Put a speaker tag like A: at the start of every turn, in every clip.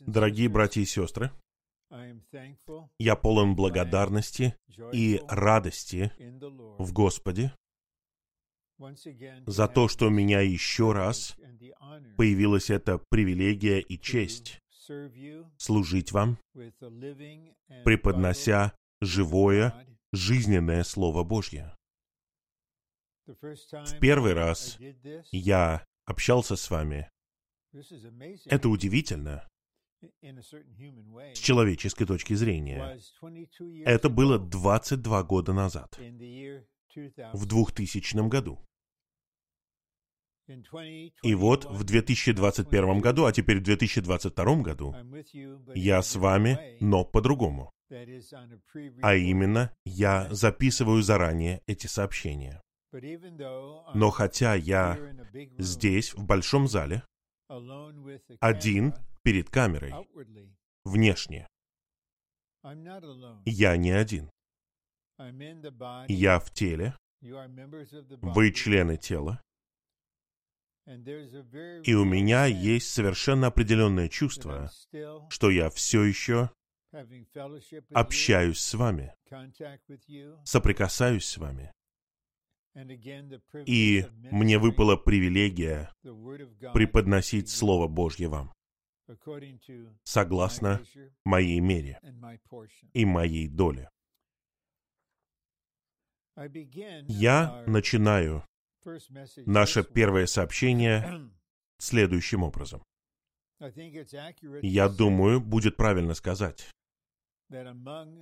A: Дорогие братья и сестры, я полон благодарности и радости в Господе за то, что у меня еще раз появилась эта привилегия и честь служить вам, преподнося живое, жизненное Слово Божье. В первый раз я общался с вами. Это удивительно с человеческой точки зрения. Это было 22 года назад, в 2000 году. И вот в 2021 году, а теперь в 2022 году, я с вами, но по-другому. А именно, я записываю заранее эти сообщения. Но хотя я здесь, в большом зале, один перед камерой, внешне, я не один. Я в теле, вы члены тела, и у меня есть совершенно определенное чувство, что я все еще общаюсь с вами, соприкасаюсь с вами. И мне выпала привилегия преподносить Слово Божье вам, согласно моей мере и моей доле. Я начинаю наше первое сообщение следующим образом. Я думаю, будет правильно сказать,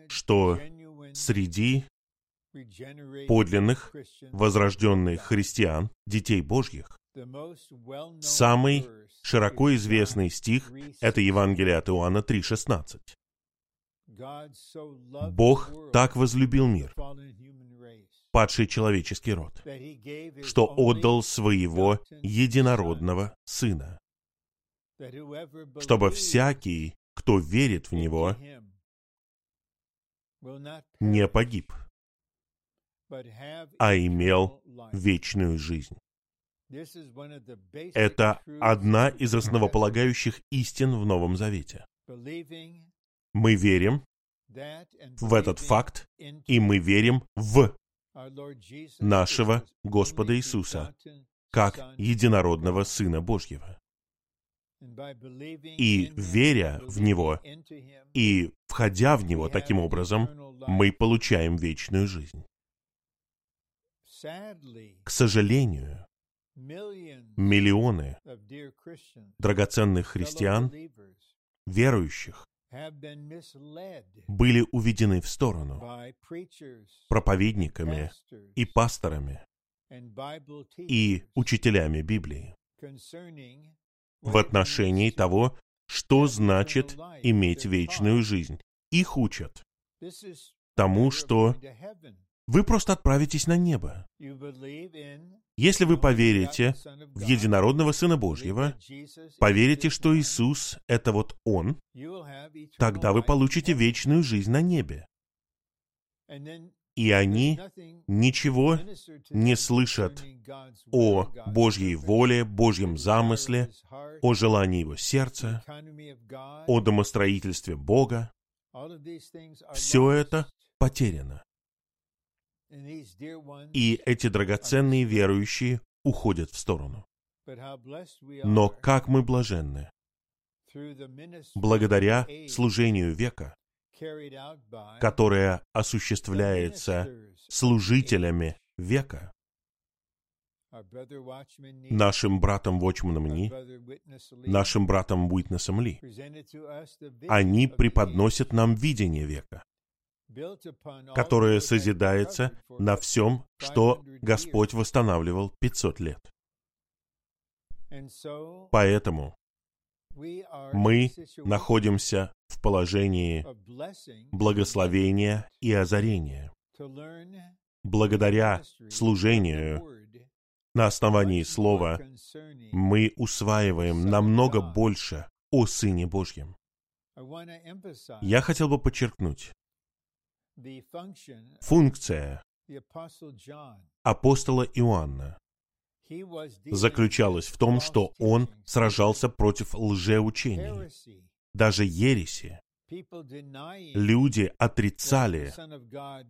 A: что среди подлинных, возрожденных христиан, детей Божьих, самый широко известный стих — это Евангелие от Иоанна 3,16. Бог так возлюбил мир, падший человеческий род, что отдал своего единородного Сына, чтобы всякий, кто верит в Него, не погиб, а имел вечную жизнь. Это одна из основополагающих истин в Новом Завете. Мы верим в этот факт, и мы верим в нашего Господа Иисуса, как единородного Сына Божьего. И веря в Него, и входя в Него таким образом, мы получаем вечную жизнь. К сожалению, миллионы драгоценных христиан, верующих, были уведены в сторону проповедниками и пасторами и учителями Библии в отношении того, что значит иметь вечную жизнь. Их учат тому, что вы просто отправитесь на небо. Если вы поверите в единородного Сына Божьего, поверите, что Иисус — это вот Он, тогда вы получите вечную жизнь на небе. И они ничего не слышат о Божьей воле, Божьем замысле, о желании Его сердца, о домостроительстве Бога. Все это потеряно. И эти драгоценные верующие уходят в сторону. Но как мы блаженны! Благодаря служению века, которое осуществляется служителями века, нашим братом Вочманом Ни, нашим братом Уитнесом Ли. Они преподносят нам видение века которое созидается на всем, что Господь восстанавливал 500 лет. Поэтому мы находимся в положении благословения и озарения. Благодаря служению на основании Слова мы усваиваем намного больше о Сыне Божьем. Я хотел бы подчеркнуть, функция апостола Иоанна. заключалась в том, что он сражался против лжеучений, даже ереси. Люди отрицали,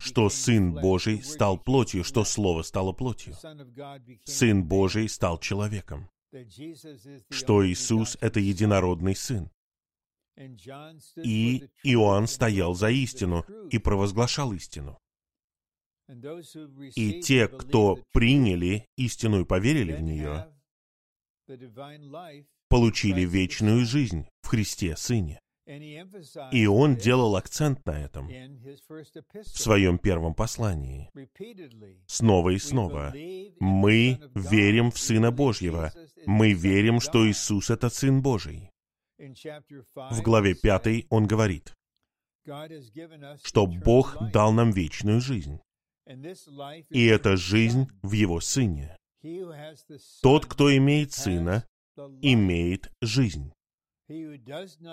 A: что Сын Божий стал плотью, что Слово стало плотью. Сын Божий стал человеком, что Иисус — это единородный Сын. И Иоанн стоял за истину и провозглашал истину. И те, кто приняли истину и поверили в нее, получили вечную жизнь в Христе Сыне. И он делал акцент на этом в своем первом послании. Снова и снова. Мы верим в Сына Божьего. Мы верим, что Иисус — это Сын Божий. В главе 5 он говорит, что Бог дал нам вечную жизнь. И эта жизнь в Его Сыне. Тот, кто имеет Сына, имеет жизнь.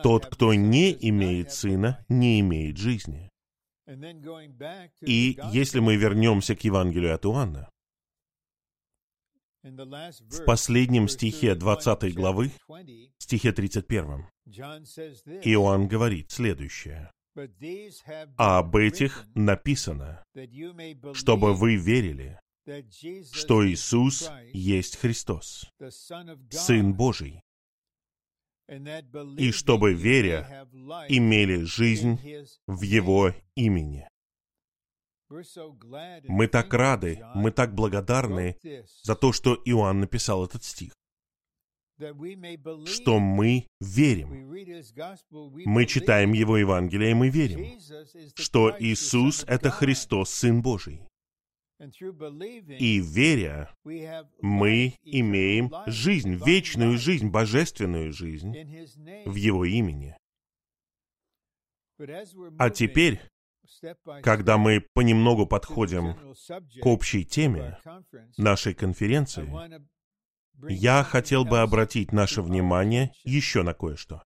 A: Тот, кто не имеет сына, не имеет жизни. И если мы вернемся к Евангелию от Иоанна, в последнем стихе 20 главы, стихе 31, Иоанн говорит следующее. «А об этих написано, чтобы вы верили, что Иисус есть Христос, Сын Божий, и чтобы, веря, имели жизнь в Его имени. Мы так рады, мы так благодарны за то, что Иоанн написал этот стих, что мы верим. Мы читаем Его Евангелие, и мы верим, что Иисус — это Христос, Сын Божий. И веря, мы имеем жизнь, вечную жизнь, божественную жизнь в Его имени. А теперь, когда мы понемногу подходим к общей теме нашей конференции, я хотел бы обратить наше внимание еще на кое-что.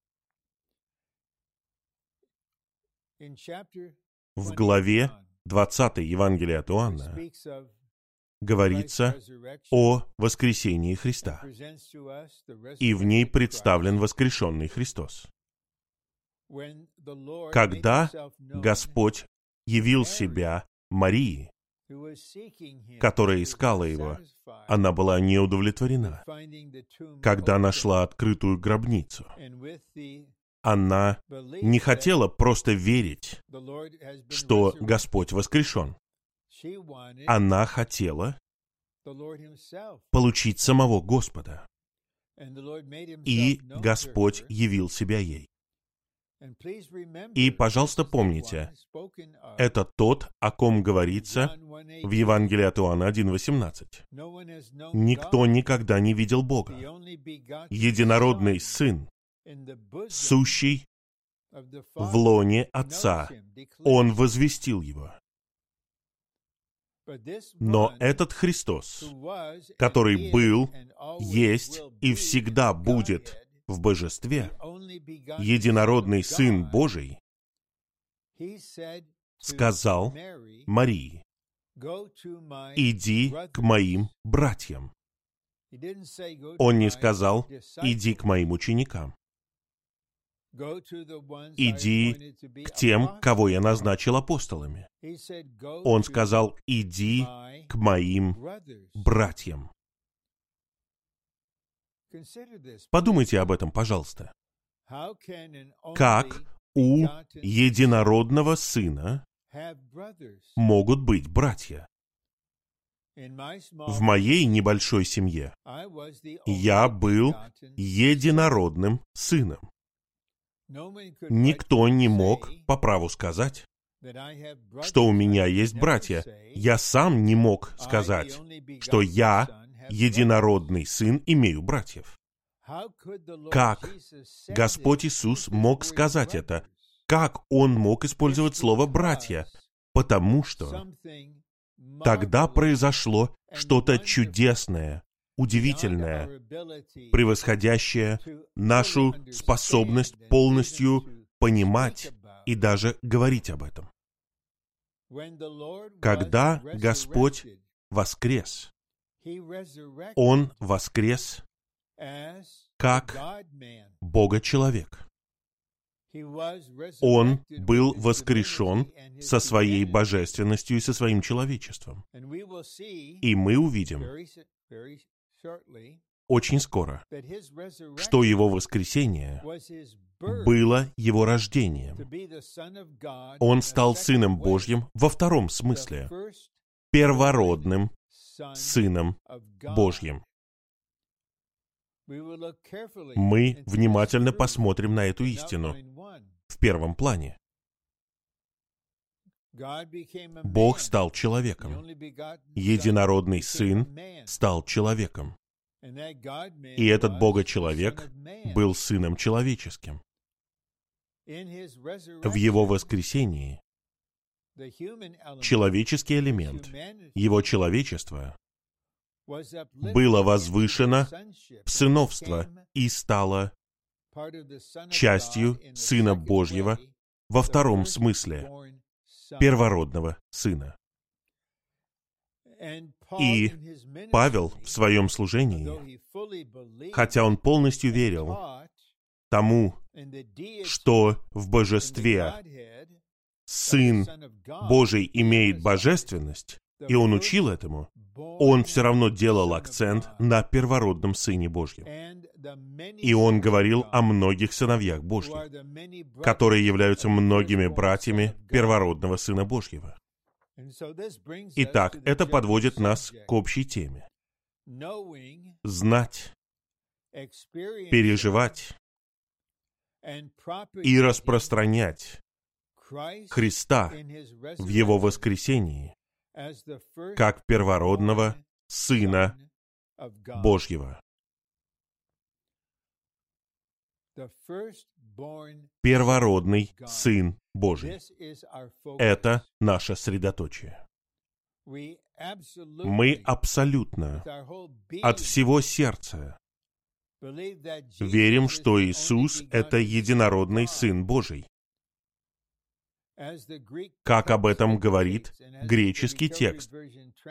A: В главе 20 Евангелие от Иоанна говорится о воскресении Христа, и в ней представлен воскрешенный Христос. Когда Господь явил себя Марии, которая искала его, она была не удовлетворена. Когда нашла открытую гробницу, она не хотела просто верить, что Господь воскрешен. Она хотела получить самого Господа. И Господь явил себя ей. И, пожалуйста, помните, это тот, о ком говорится в Евангелии от Иоанна 1.18. Никто никогда не видел Бога. Единородный Сын, сущий в лоне Отца. Он возвестил его. Но этот Христос, который был, есть и всегда будет в божестве, единородный Сын Божий, сказал Марии, «Иди к моим братьям». Он не сказал, «Иди к моим ученикам». «Иди к тем, кого я назначил апостолами». Он сказал, «Иди к моим братьям». Подумайте об этом, пожалуйста. Как у единородного сына могут быть братья? В моей небольшой семье я был единородным сыном. Никто не мог по праву сказать, что у меня есть братья. Я сам не мог сказать, что я, единородный сын, имею братьев. Как Господь Иисус мог сказать это? Как Он мог использовать слово «братья»? Потому что тогда произошло что-то чудесное, удивительное, превосходящее нашу способность полностью понимать и даже говорить об этом. Когда Господь воскрес, Он воскрес как Бога-человек. Он был воскрешен со своей божественностью и со своим человечеством. И мы увидим очень скоро, что его воскресение было его рождением. Он стал Сыном Божьим во втором смысле, первородным Сыном Божьим. Мы внимательно посмотрим на эту истину в первом плане. Бог стал человеком. Единородный Сын стал человеком. И этот Бога-человек был Сыном человеческим. В Его воскресении человеческий элемент, Его человечество было возвышено в сыновство и стало частью Сына Божьего во втором смысле, первородного Сына. И Павел в своем служении, хотя он полностью верил тому, что в божестве Сын Божий имеет божественность, и он учил этому, он все равно делал акцент на первородном Сыне Божьем. И он говорил о многих сыновьях Божьих, которые являются многими братьями первородного Сына Божьего. Итак, это подводит нас к общей теме. Знать, переживать и распространять Христа в Его воскресении как первородного Сына Божьего. Первородный Сын Божий. Это наше средоточие. Мы абсолютно от всего сердца верим, что Иисус — это единородный Сын Божий как об этом говорит греческий текст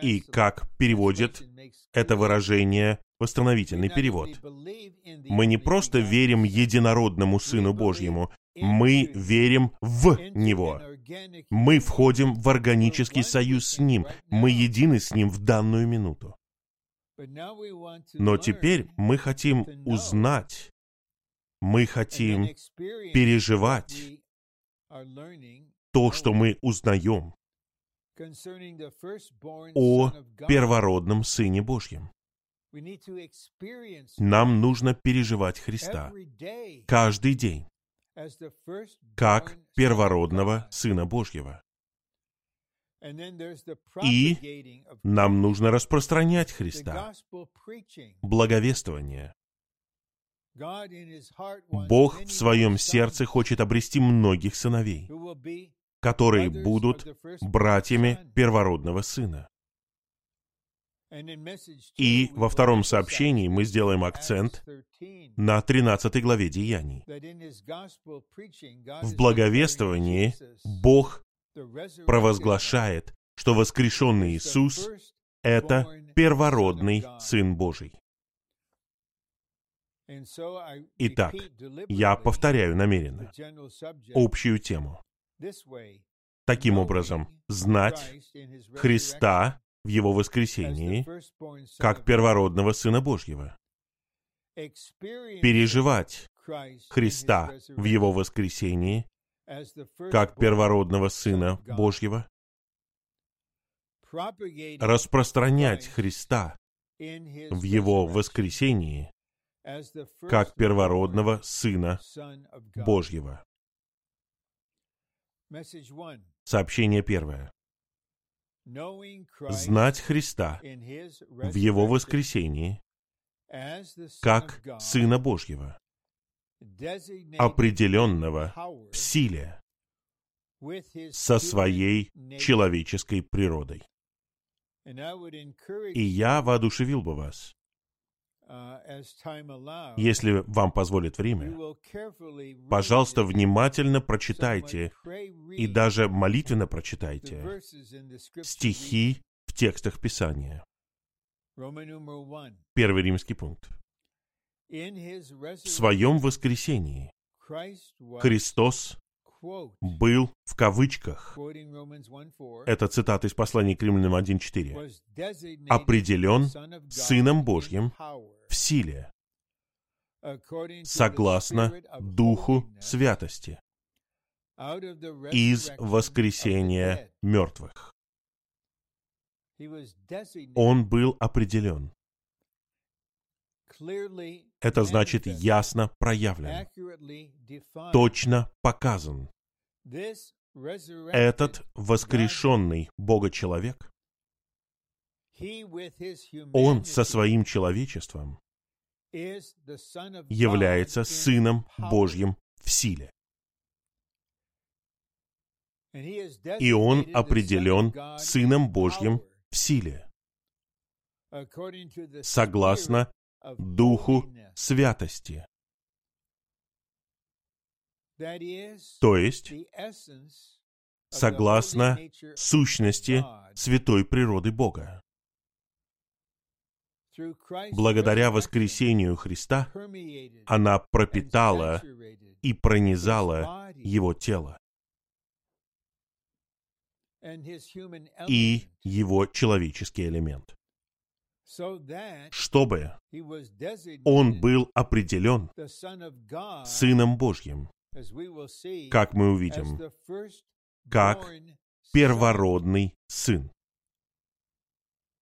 A: и как переводит это выражение восстановительный перевод. Мы не просто верим единородному Сыну Божьему, мы верим в Него. Мы входим в органический союз с Ним. Мы едины с Ним в данную минуту. Но теперь мы хотим узнать, мы хотим переживать то, что мы узнаем о первородном Сыне Божьем. Нам нужно переживать Христа каждый день, как первородного Сына Божьего. И нам нужно распространять Христа, благовествование. Бог в своем сердце хочет обрести многих сыновей, которые будут братьями первородного сына. И во втором сообщении мы сделаем акцент на 13 главе Деяний. В благовествовании Бог провозглашает, что воскрешенный Иисус — это первородный Сын Божий. Итак, я повторяю намеренно общую тему. Таким образом, знать Христа в Его воскресении как первородного Сына Божьего, переживать Христа в Его воскресении как первородного Сына Божьего, распространять Христа в Его воскресении как первородного Сына Божьего. Сообщение первое. Знать Христа в Его воскресении как Сына Божьего, определенного в силе, со своей человеческой природой. И я воодушевил бы вас, Если вам позволит время, пожалуйста, внимательно прочитайте и даже молитвенно прочитайте стихи в текстах Писания. Первый римский пункт. В своем воскресении Христос был в кавычках, это цитата из послания к римлянам 1.4, определен Сыном Божьим в силе, согласно Духу Святости, из воскресения мертвых. Он был определен. Это значит ясно проявлен, точно показан. Этот воскрешенный Бога-человек, он со своим человечеством является Сыном Божьим в силе. И он определен Сыном Божьим в силе, согласно Духу Святости. То есть, согласно сущности святой природы Бога. Благодаря воскресению Христа она пропитала и пронизала его тело. И его человеческий элемент чтобы он был определен Сыном Божьим, как мы увидим, как первородный Сын.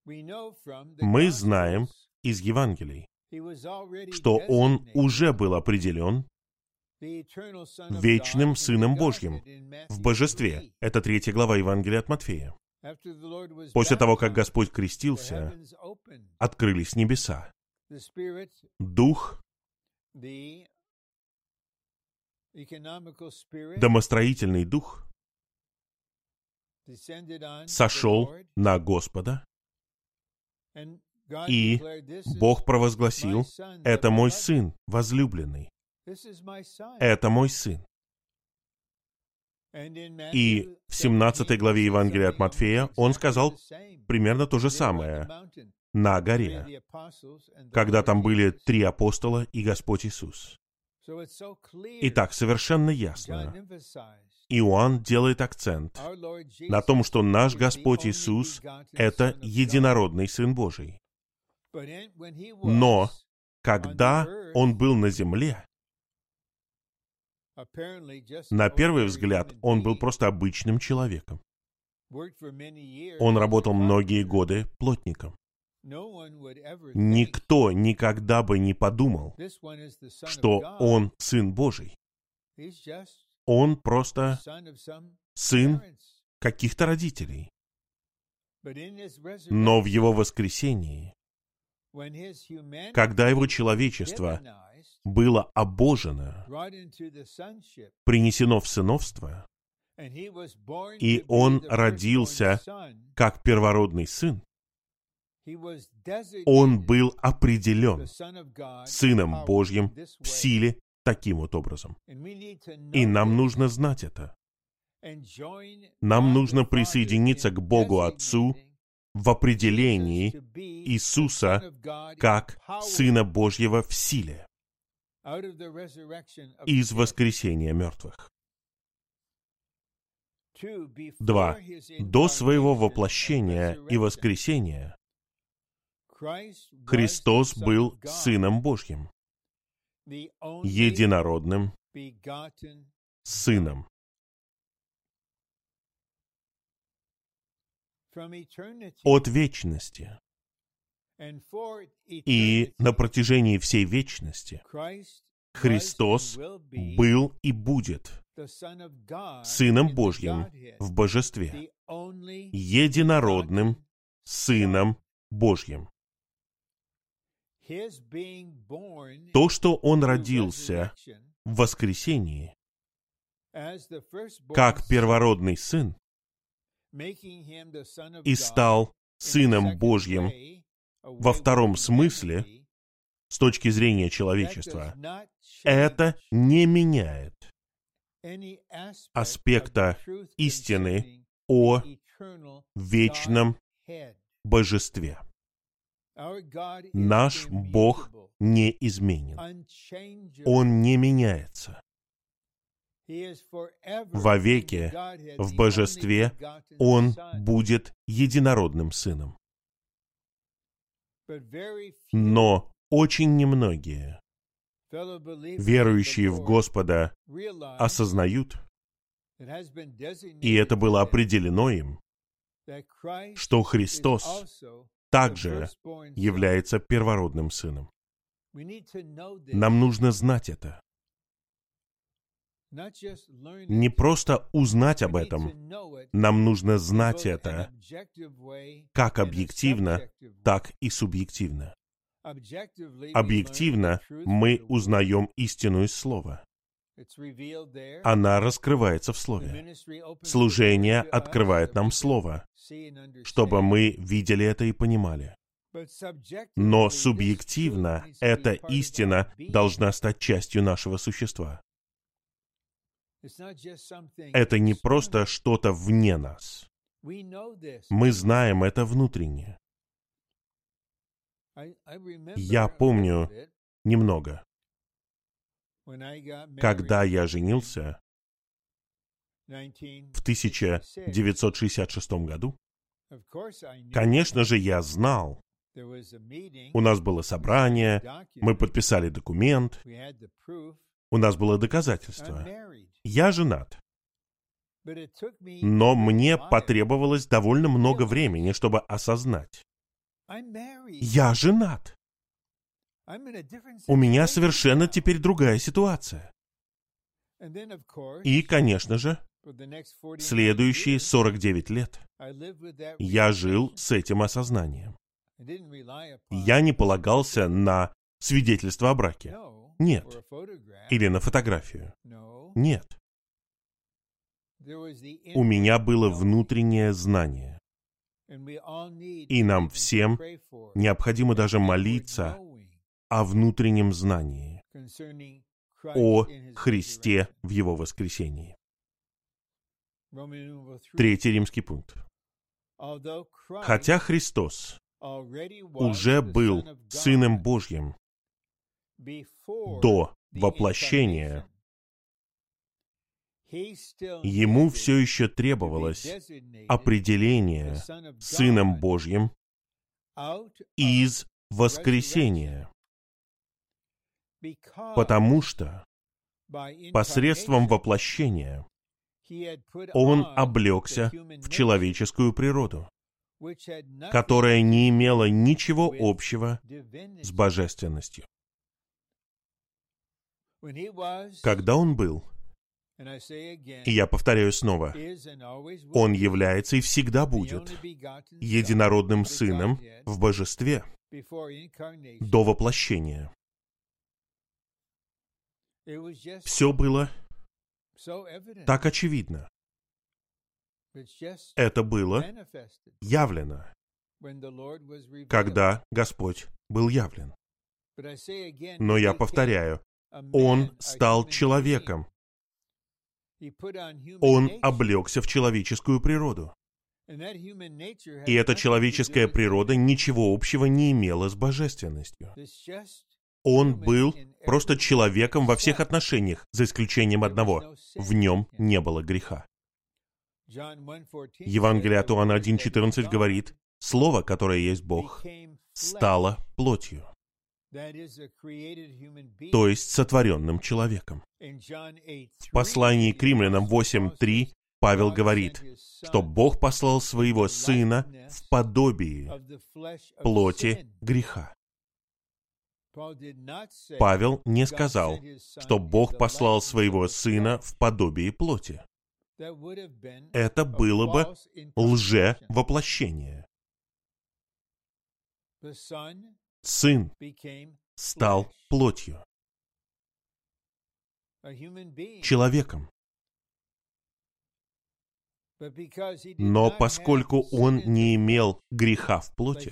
A: Мы знаем из Евангелий, что Он уже был определен вечным Сыном Божьим в Божестве. Это третья глава Евангелия от Матфея. После того, как Господь крестился, открылись небеса. Дух, домостроительный дух, сошел на Господа, и Бог провозгласил, «Это мой сын, возлюбленный, это мой сын». И в 17 главе Евангелия от Матфея он сказал примерно то же самое на горе, когда там были три апостола и Господь Иисус. Итак, совершенно ясно. Иоанн делает акцент на том, что наш Господь Иисус — это единородный Сын Божий. Но когда Он был на земле, на первый взгляд, он был просто обычным человеком. Он работал многие годы плотником. Никто никогда бы не подумал, что он Сын Божий. Он просто сын каких-то родителей. Но в его воскресении, когда его человечество было обожено, принесено в сыновство, и он родился как первородный сын, он был определен Сыном Божьим в силе таким вот образом. И нам нужно знать это. Нам нужно присоединиться к Богу Отцу в определении Иисуса как Сына Божьего в силе из воскресения мертвых. Два. До своего воплощения и воскресения Христос был Сыном Божьим, единородным Сыном. От вечности. и на протяжении всей вечности Христос был и будет Сыном Божьим в Божестве, единородным Сыном Божьим. То, что Он родился в воскресении, как первородный Сын, и стал Сыном Божьим во втором смысле, с точки зрения человечества, это не меняет аспекта истины о вечном божестве. Наш Бог неизменен. Он не меняется. Вовеки в божестве Он будет единородным Сыном. Но очень немногие, верующие в Господа, осознают, и это было определено им, что Христос также является первородным сыном. Нам нужно знать это. Не просто узнать об этом, нам нужно знать это как объективно, так и субъективно. Объективно мы узнаем истину из Слова. Она раскрывается в Слове. Служение открывает нам Слово, чтобы мы видели это и понимали. Но субъективно эта истина должна стать частью нашего существа. Это не просто что-то вне нас. Мы знаем это внутренне. Я помню немного. Когда я женился в 1966 году, конечно же, я знал, у нас было собрание, мы подписали документ, у нас было доказательство. Я женат. Но мне потребовалось довольно много времени, чтобы осознать. Я женат. У меня совершенно теперь другая ситуация. И, конечно же, следующие 49 лет я жил с этим осознанием. Я не полагался на свидетельство о браке. Нет. Или на фотографию. Нет. У меня было внутреннее знание. И нам всем необходимо даже молиться о внутреннем знании, о Христе в Его воскресении. Третий римский пункт. Хотя Христос уже был Сыном Божьим до воплощения, ему все еще требовалось определение Сыном Божьим из воскресения, потому что посредством воплощения он облегся в человеческую природу, которая не имела ничего общего с божественностью. Когда он был, и я повторяю снова, он является и всегда будет единородным сыном в божестве до воплощения. Все было так очевидно. Это было явлено, когда Господь был явлен. Но я повторяю, Он стал человеком. Он облегся в человеческую природу. И эта человеческая природа ничего общего не имела с божественностью. Он был просто человеком во всех отношениях, за исключением одного. В нем не было греха. Евангелие от Иоанна 1.14 говорит, «Слово, которое есть Бог, стало плотью» то есть сотворенным человеком. В послании к римлянам 8.3 Павел говорит, что Бог послал своего Сына в подобии плоти греха. Павел не сказал, что Бог послал своего Сына в подобии плоти. Это было бы лже-воплощение. Сын стал плотью, человеком. Но поскольку он не имел греха в плоти,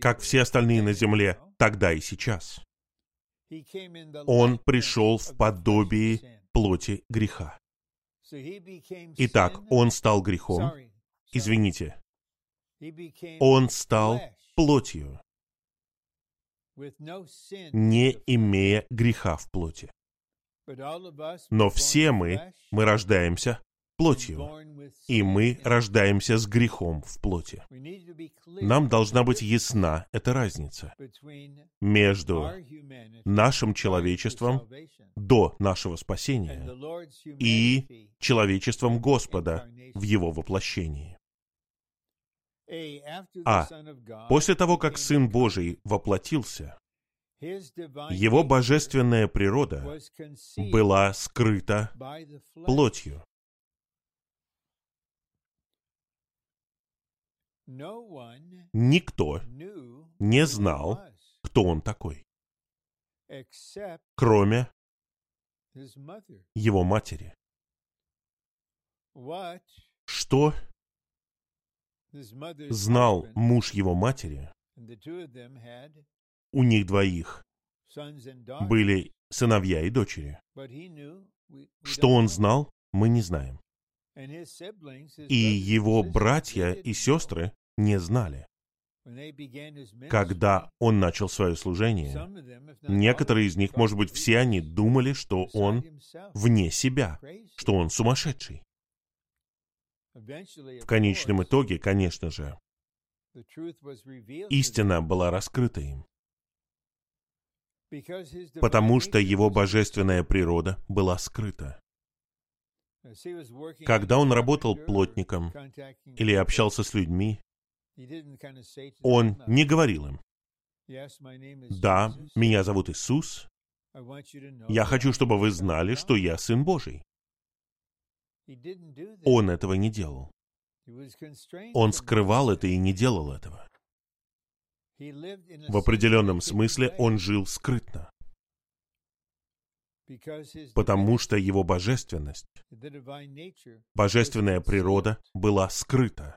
A: как все остальные на земле тогда и сейчас, он пришел в подобии плоти греха. Итак, он стал грехом. Извините. Он стал плотью. Не имея греха в плоти. Но все мы, мы рождаемся плотью, и мы рождаемся с грехом в плоти. Нам должна быть ясна эта разница между нашим человечеством до нашего спасения и человечеством Господа в Его воплощении. А после того, как Сын Божий воплотился, его божественная природа была скрыта плотью. Никто не знал, кто он такой, кроме его матери. Что знал муж его матери, у них двоих были сыновья и дочери. Что он знал, мы не знаем. И его братья и сестры не знали. Когда он начал свое служение, некоторые из них, может быть, все они думали, что он вне себя, что он сумасшедший. В конечном итоге, конечно же, истина была раскрыта им, потому что его божественная природа была скрыта. Когда он работал плотником или общался с людьми, он не говорил им, «Да, меня зовут Иисус. Я хочу, чтобы вы знали, что я Сын Божий». Он этого не делал. Он скрывал это и не делал этого. В определенном смысле он жил скрытно потому что его божественность, божественная природа была скрыта.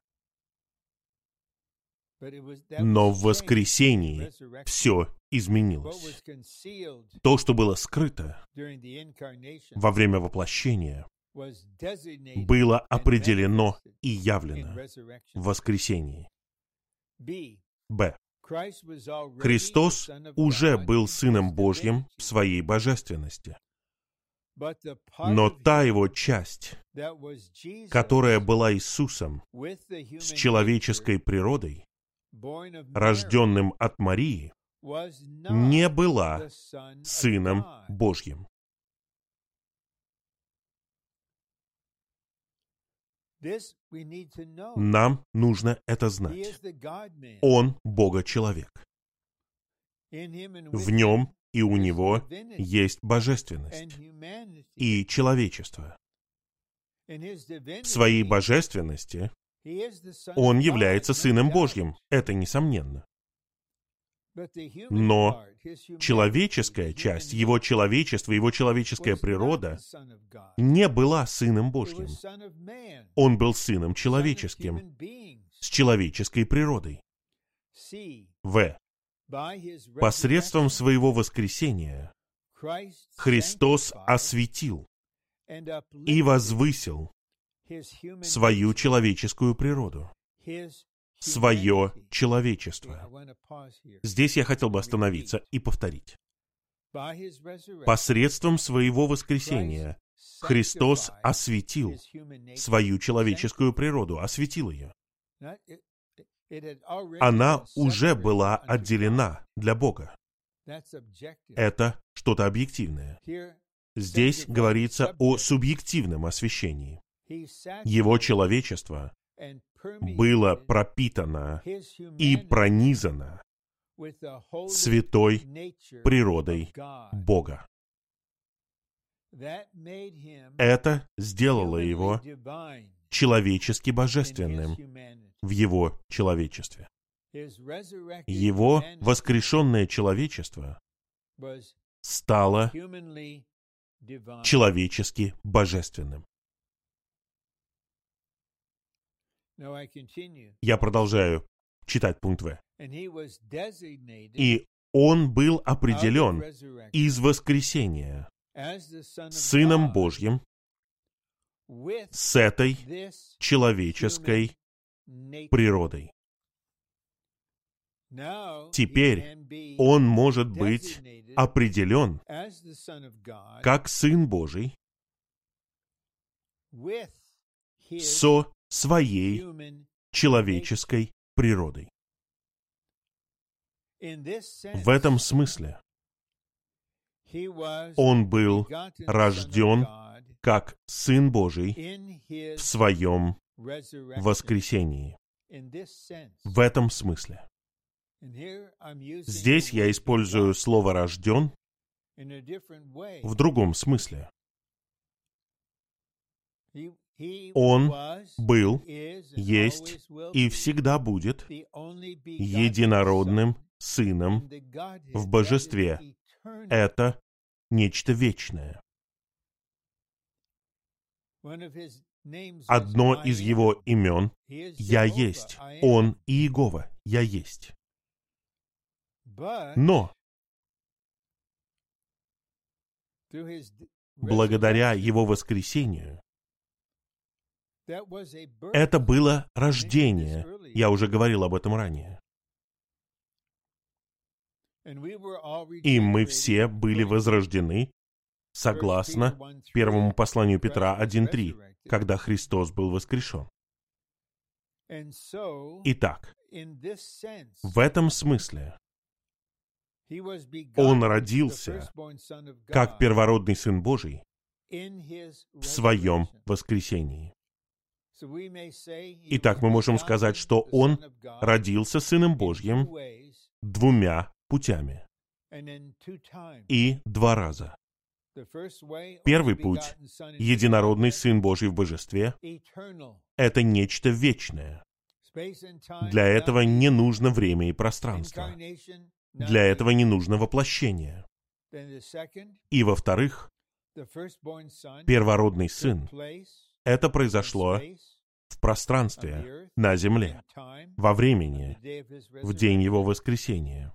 A: Но в воскресении все изменилось. То, что было скрыто во время воплощения, было определено и явлено в воскресении. Б. Христос уже был Сыном Божьим в своей божественности. Но та его часть, которая была Иисусом с человеческой природой, рожденным от Марии, не была Сыном Божьим. Нам нужно это знать. Он Бога-человек. В нем и у него есть божественность и человечество. В своей божественности он является Сыном Божьим, это несомненно. Но человеческая часть, его человечество, его человеческая природа не была Сыном Божьим. Он был Сыном человеческим, с человеческой природой. В. Посредством своего воскресения Христос осветил и возвысил свою человеческую природу свое человечество. Здесь я хотел бы остановиться и повторить. Посредством своего воскресения Христос осветил свою человеческую природу, осветил ее. Она уже была отделена для Бога. Это что-то объективное. Здесь говорится о субъективном освящении. Его человечество было пропитано и пронизано святой природой Бога. Это сделало его человечески божественным в его человечестве. Его воскрешенное человечество стало человечески божественным. Я продолжаю читать пункт В. И он был определен из воскресения Сыном Божьим с этой человеческой природой. Теперь Он может быть определен как Сын Божий со своей человеческой природой. В этом смысле он был рожден как Сын Божий в своем воскресении. В этом смысле. Здесь я использую слово «рожден» в другом смысле. Он был, есть и всегда будет единородным Сыном в Божестве. Это нечто вечное. Одно из его имен — «Я есть». Он и Иегова. «Я есть». Но благодаря его воскресению это было рождение. Я уже говорил об этом ранее. И мы все были возрождены согласно первому посланию Петра 1.3, когда Христос был воскрешен. Итак, в этом смысле он родился как первородный Сын Божий в своем воскресении. Итак, мы можем сказать, что Он родился Сыном Божьим двумя путями и два раза. Первый путь — единородный Сын Божий в Божестве — это нечто вечное. Для этого не нужно время и пространство. Для этого не нужно воплощение. И во-вторых, первородный Сын — это произошло в пространстве, на земле, во времени, в день Его воскресения.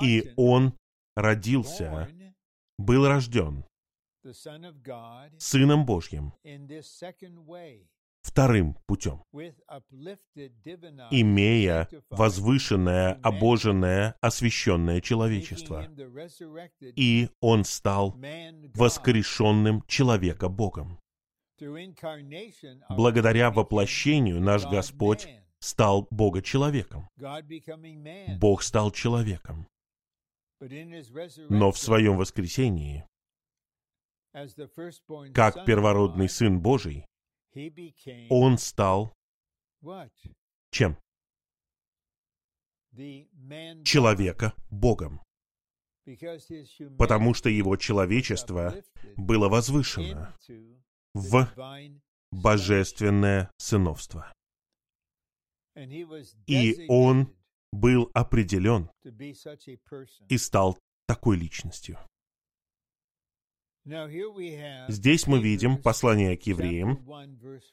A: И Он родился, был рожден Сыном Божьим вторым путем, имея возвышенное, обоженное, освященное человечество. И Он стал воскрешенным человека Богом. Благодаря воплощению наш Господь стал Бога-человеком. Бог стал человеком. Но в своем воскресении, как первородный Сын Божий, Он стал чем? Человека Богом. Потому что его человечество было возвышено в божественное сыновство. И он был определен и стал такой личностью. Здесь мы видим послание к евреям,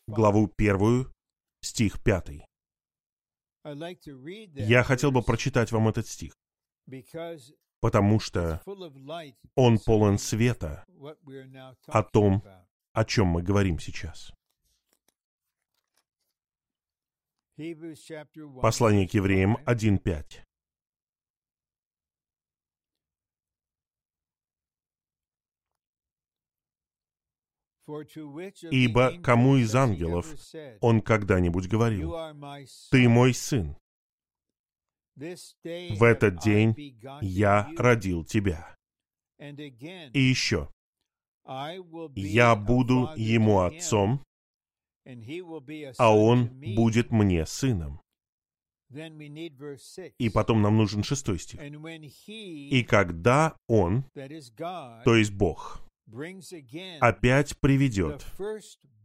A: главу 1, стих 5. Я хотел бы прочитать вам этот стих, потому что он полон света о том, о чем мы говорим сейчас. Послание к евреям 1.5. Ибо кому из ангелов он когда-нибудь говорил, «Ты мой сын, в этот день я родил тебя». И еще, «Я буду ему отцом, а он будет мне сыном». И потом нам нужен шестой стих. И когда он, то есть Бог, опять приведет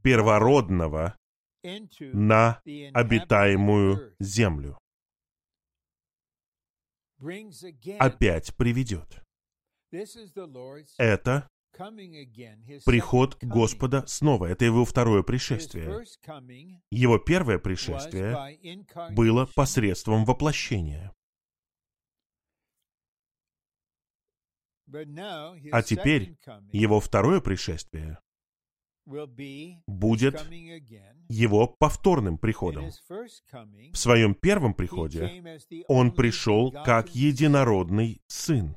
A: первородного на обитаемую землю. Опять приведет. Это приход Господа снова. Это его второе пришествие. Его первое пришествие было посредством воплощения. А теперь его второе пришествие будет его повторным приходом. В своем первом приходе он пришел как единородный сын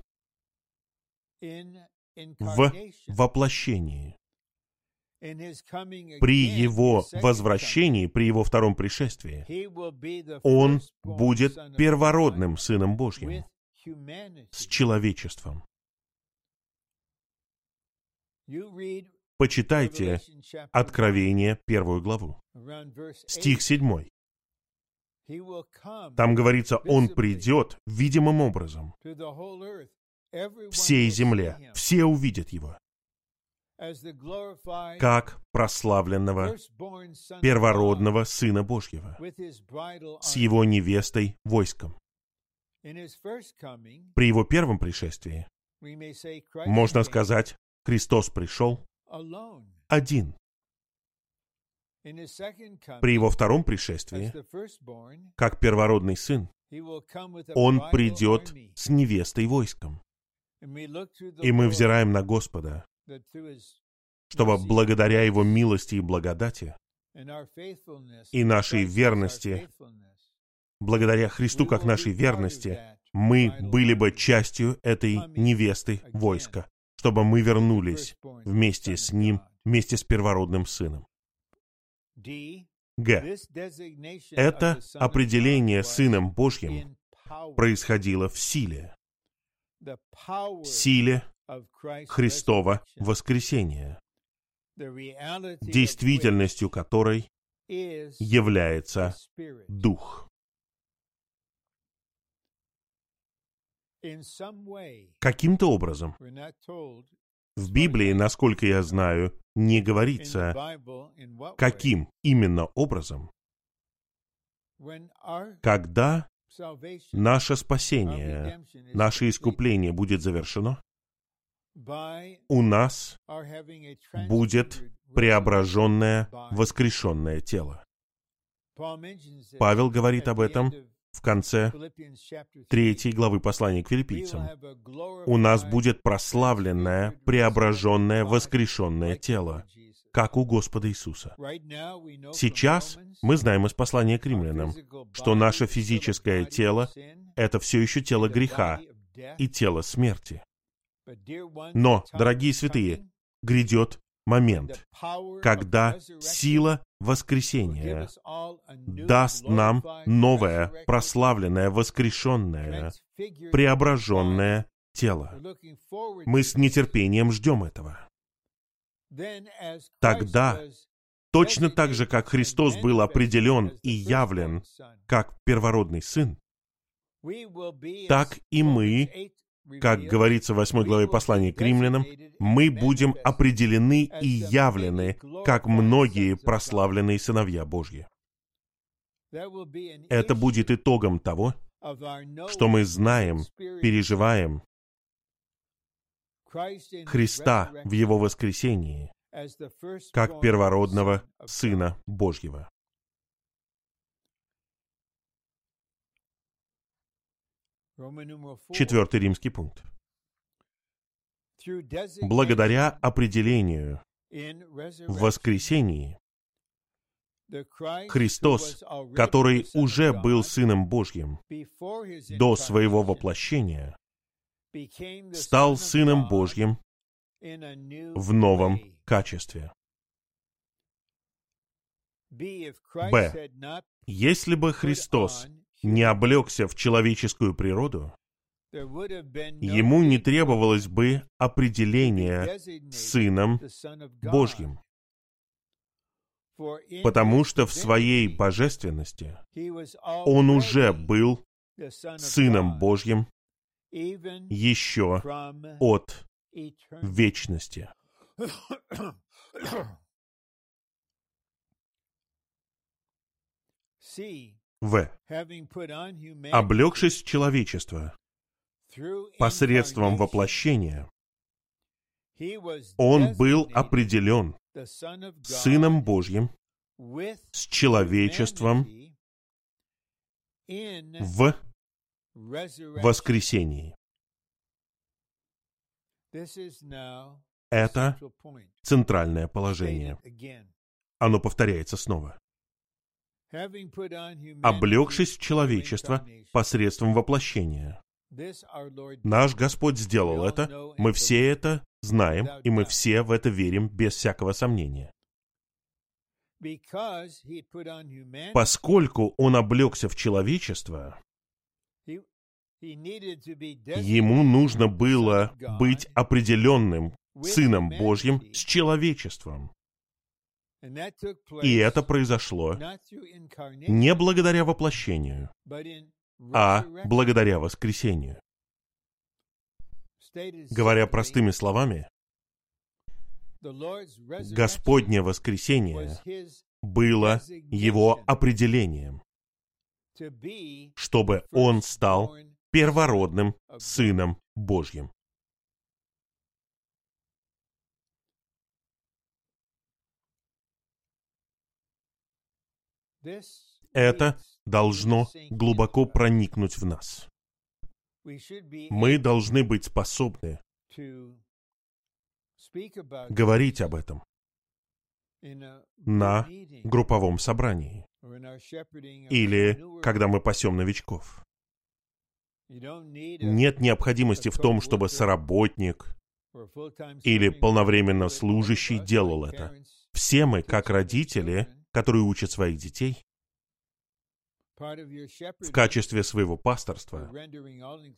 A: в воплощении. При его возвращении, при его втором пришествии, он будет первородным Сыном Божьим с человечеством. Почитайте Откровение, первую главу, стих 7. Там говорится, Он придет видимым образом всей земле. Все увидят Его как прославленного первородного Сына Божьего с Его невестой войском. При Его первом пришествии, можно сказать, Христос пришел один. При Его втором пришествии, как первородный Сын, Он придет с невестой войском. И мы взираем на Господа, чтобы благодаря Его милости и благодати и нашей верности, благодаря Христу как нашей верности, мы были бы частью этой невесты войска, чтобы мы вернулись вместе с Ним, вместе с первородным Сыном. Г. Это определение Сыном Божьим происходило в силе. Силе Христова воскресения, действительностью которой является Дух. Каким-то образом, в Библии, насколько я знаю, не говорится, каким именно образом, когда наше спасение, наше искупление будет завершено, у нас будет преображенное, воскрешенное тело. Павел говорит об этом в конце третьей главы послания к филиппийцам. У нас будет прославленное, преображенное, воскрешенное тело, как у Господа Иисуса. Сейчас мы знаем из послания к римлянам, что наше физическое тело — это все еще тело греха и тело смерти. Но, дорогие святые, грядет момент, когда сила воскресения даст нам новое, прославленное, воскрешенное, преображенное тело. Мы с нетерпением ждем этого. Тогда, точно так же, как Христос был определен и явлен как первородный Сын, так и мы как говорится в 8 главе послания к римлянам, мы будем определены и явлены, как многие прославленные сыновья Божьи. Это будет итогом того, что мы знаем, переживаем Христа в Его воскресении, как первородного Сына Божьего. Четвертый римский пункт. Благодаря определению в воскресении Христос, который уже был Сыном Божьим до своего воплощения, стал Сыном Божьим в новом качестве. Б. Если бы Христос не облегся в человеческую природу, ему не требовалось бы определения Сыном Божьим, потому что в своей божественности он уже был Сыном Божьим еще от вечности. В. Облегшись в человечество посредством воплощения, он был определен Сыном Божьим с человечеством в воскресении. Это центральное положение. Оно повторяется снова. Облегшись в человечество посредством воплощения. Наш Господь сделал это, мы все это знаем, и мы все в это верим без всякого сомнения. Поскольку Он облегся в человечество, Ему нужно было быть определенным Сыном Божьим с человечеством. И это произошло не благодаря воплощению, а благодаря воскресению. Говоря простыми словами, Господнее воскресение было его определением, чтобы он стал первородным Сыном Божьим. Это должно глубоко проникнуть в нас. Мы должны быть способны говорить об этом на групповом собрании или когда мы пасем новичков. Нет необходимости в том, чтобы соработник или полновременно служащий делал это. Все мы, как родители, которые учат своих детей, в качестве своего пасторства,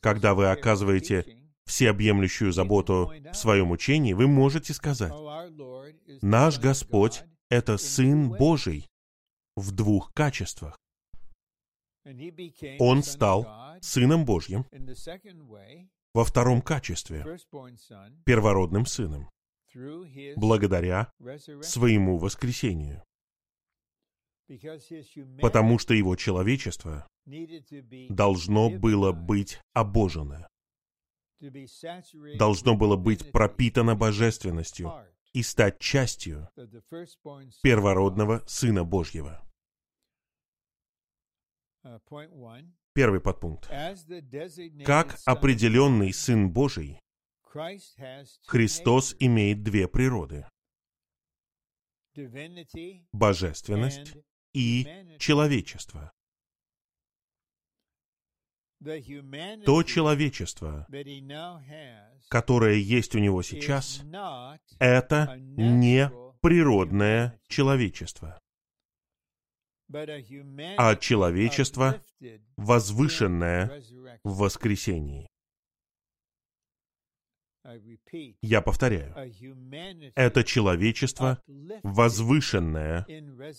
A: когда вы оказываете всеобъемлющую заботу в своем учении, вы можете сказать, «Наш Господь — это Сын Божий в двух качествах. Он стал Сыном Божьим. во втором качестве, первородным Сыном, благодаря своему воскресению. Потому что его человечество должно было быть обожено, должно было быть пропитано божественностью и стать частью первородного Сына Божьего. Первый подпункт. Как определенный Сын Божий, Христос имеет две природы. Божественность и человечество. То человечество, которое есть у него сейчас, это не природное человечество, а человечество, возвышенное в воскресении. Я повторяю, это человечество, возвышенное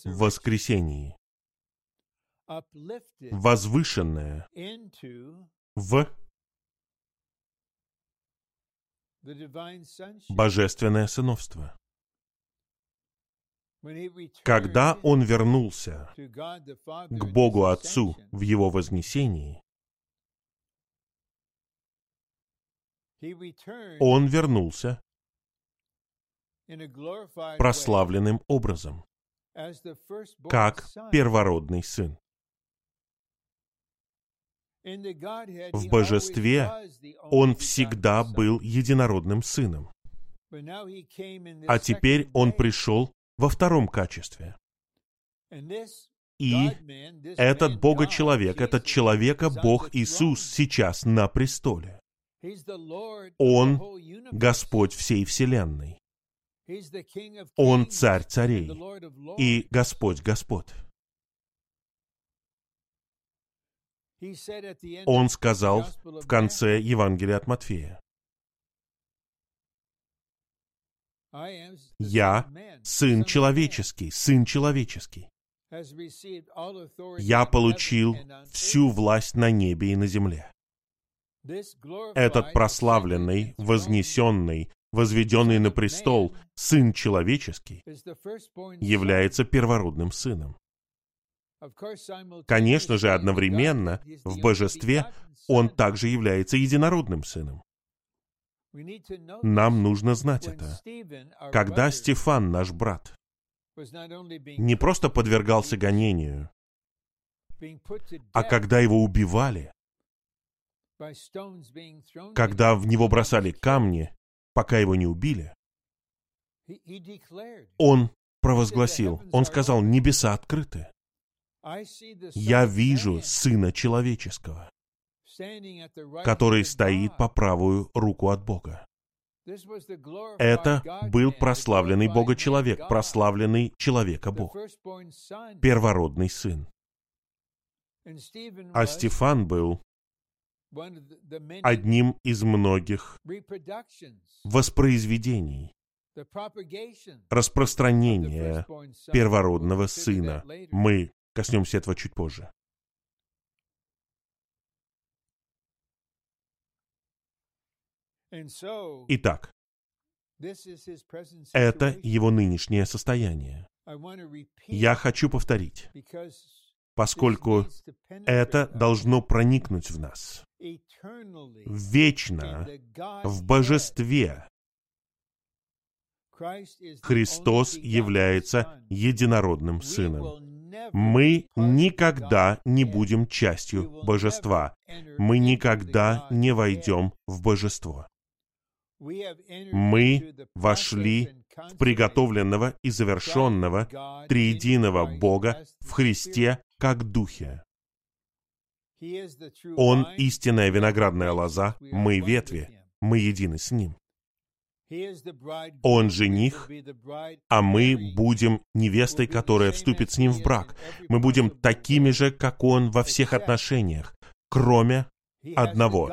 A: в воскресении, возвышенное в божественное сыновство. Когда он вернулся к Богу Отцу в его вознесении, он вернулся прославленным образом, как первородный сын. В божестве он всегда был единородным сыном. А теперь он пришел во втором качестве. И этот Бога-человек, этот человека-Бог Иисус сейчас на престоле. Он Господь всей Вселенной. Он Царь царей и Господь Господ. Он сказал в конце Евангелия от Матфея, «Я Сын Человеческий, Сын Человеческий. Я получил всю власть на небе и на земле. Этот прославленный, вознесенный, возведенный на престол Сын Человеческий является первородным Сыном. Конечно же, одновременно в Божестве Он также является единородным Сыном. Нам нужно знать это. Когда Стефан, наш брат, не просто подвергался гонению, а когда его убивали, когда в него бросали камни, пока его не убили, Он провозгласил, он сказал, небеса открыты. Я вижу Сына Человеческого, который стоит по правую руку от Бога. Это был прославленный Бога-человек, прославленный человека-Бог, первородный сын. А Стефан был одним из многих воспроизведений, распространения первородного сына. Мы коснемся этого чуть позже. Итак, это его нынешнее состояние. Я хочу повторить, поскольку это должно проникнуть в нас. Вечно в божестве Христос является единородным Сыном. Мы никогда не будем частью божества. Мы никогда не войдем в божество. Мы вошли в приготовленного и завершенного триединого Бога в Христе как Духе. Он истинная виноградная лоза, мы ветви, мы едины с Ним. Он жених, а мы будем невестой, которая вступит с ним в брак. Мы будем такими же, как он во всех отношениях, кроме одного.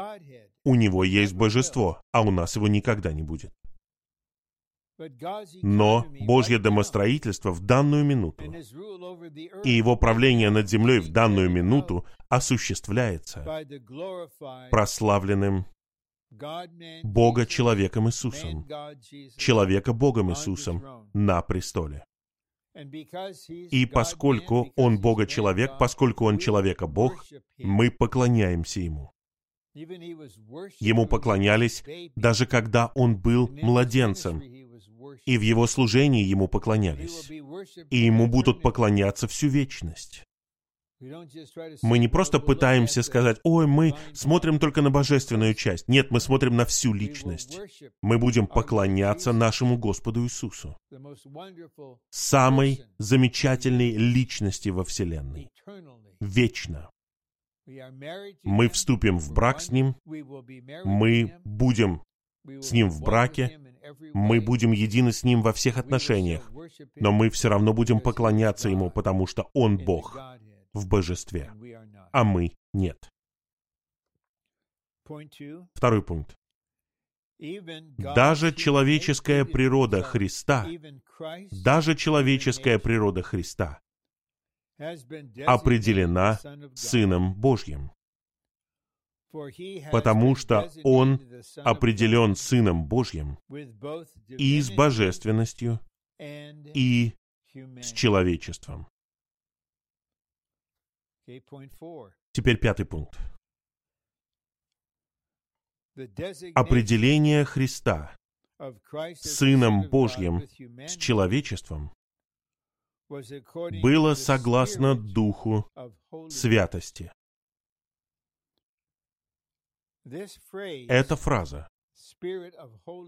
A: У него есть божество, а у нас его никогда не будет. Но Божье домостроительство в данную минуту и его правление над землей в данную минуту осуществляется прославленным Бога человеком Иисусом, человека Богом Иисусом на престоле. И поскольку Он Бога человек, поскольку Он человека Бог, мы поклоняемся Ему. Ему поклонялись даже когда Он был младенцем, и в Его служении Ему поклонялись, и Ему будут поклоняться всю вечность. Мы не просто пытаемся сказать, ой, мы смотрим только на божественную часть. Нет, мы смотрим на всю личность. Мы будем поклоняться нашему Господу Иисусу, самой замечательной личности во Вселенной, вечно. Мы вступим в брак с Ним, мы будем с Ним в браке, мы будем едины с Ним во всех отношениях, но мы все равно будем поклоняться Ему, потому что Он Бог в божестве, а мы нет. Второй пункт. Даже человеческая природа Христа, даже человеческая природа Христа определена Сыном Божьим, потому что Он определен Сыном Божьим и с божественностью, и с человечеством. Теперь пятый пункт. Определение Христа Сыном Божьим с человечеством было согласно Духу святости. Эта фраза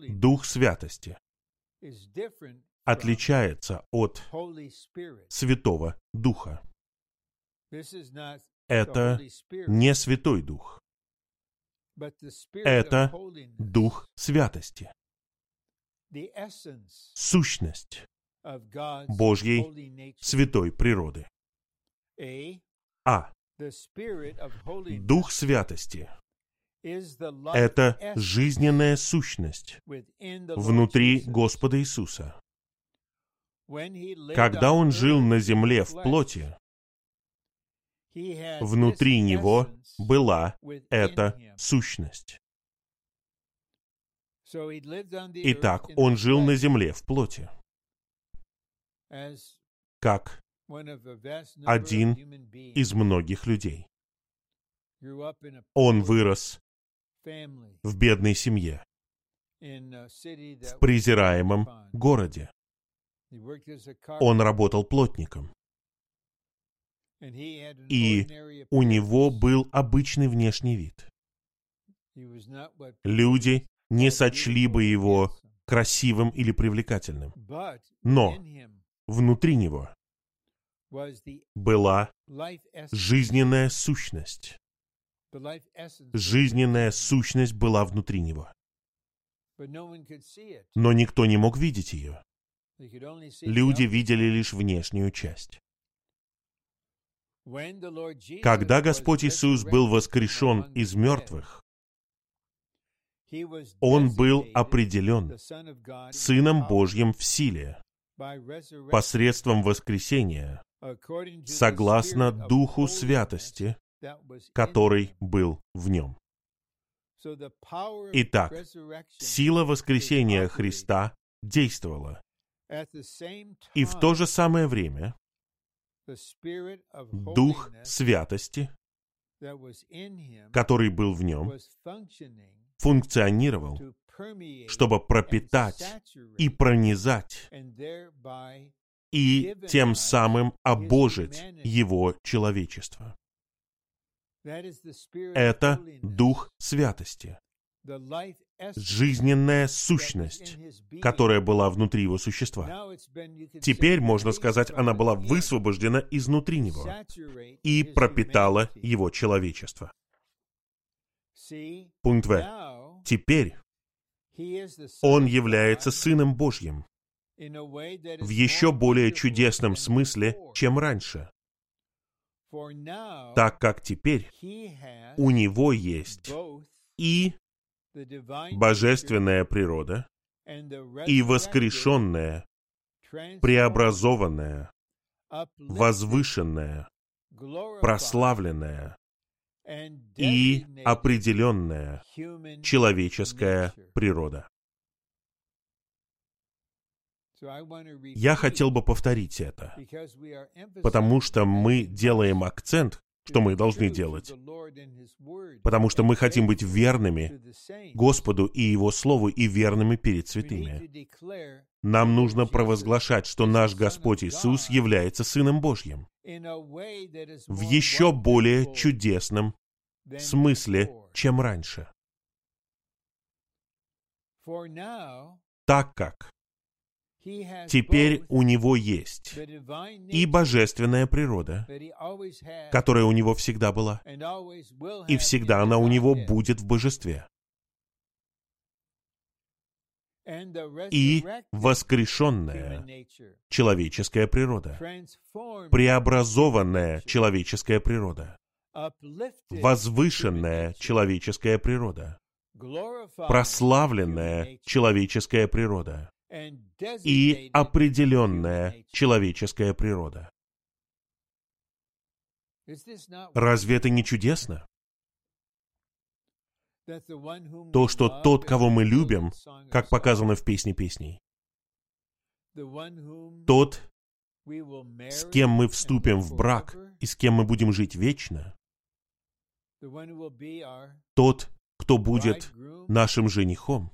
A: «Дух святости» отличается от Святого Духа. Это не Святой Дух. Это Дух Святости. Сущность Божьей святой природы. А. Дух Святости — это жизненная сущность внутри Господа Иисуса. Когда Он жил на земле в плоти, Внутри него была эта сущность. Итак, он жил на земле в плоти, как один из многих людей. Он вырос в бедной семье, в презираемом городе. Он работал плотником. И у него был обычный внешний вид. Люди не сочли бы его красивым или привлекательным. Но внутри него была жизненная сущность. Жизненная сущность была внутри него. Но никто не мог видеть ее. Люди видели лишь внешнюю часть. Когда Господь Иисус был воскрешен из мертвых, Он был определен Сыном Божьим в силе, посредством воскресения, согласно Духу Святости, который был в нем. Итак, сила воскресения Христа действовала. И в то же самое время Дух Святости, который был в нем, функционировал, чтобы пропитать и пронизать и тем самым обожить его человечество. Это Дух Святости, жизненная сущность, которая была внутри его существа. Теперь, можно сказать, она была высвобождена изнутри него и пропитала его человечество. Пункт В. Теперь он является Сыном Божьим в еще более чудесном смысле, чем раньше. Так как теперь у него есть и божественная природа, и воскрешенная, преобразованная, возвышенная, прославленная и определенная человеческая природа. Я хотел бы повторить это, потому что мы делаем акцент, что мы должны делать, потому что мы хотим быть верными Господу и Его Слову и верными перед святыми. Нам нужно провозглашать, что наш Господь Иисус является Сыном Божьим в еще более чудесном смысле, чем раньше. Так как Теперь у него есть и божественная природа, которая у него всегда была, и всегда она у него будет в божестве. И воскрешенная человеческая природа, преобразованная человеческая природа, возвышенная человеческая природа, прославленная человеческая природа, и определенная человеческая природа. Разве это не чудесно? То, что тот, кого мы любим, как показано в песне песней, тот, с кем мы вступим в брак и с кем мы будем жить вечно, тот, кто будет нашим женихом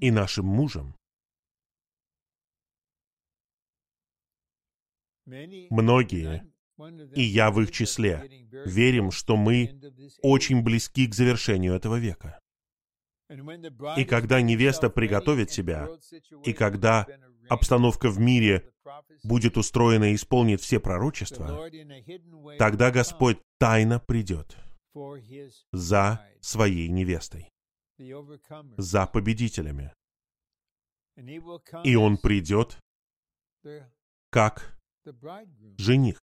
A: и нашим мужем, Многие, и я в их числе, верим, что мы очень близки к завершению этого века. И когда невеста приготовит себя, и когда обстановка в мире будет устроена и исполнит все пророчества, тогда Господь тайно придет за своей невестой, за победителями. И Он придет как жених.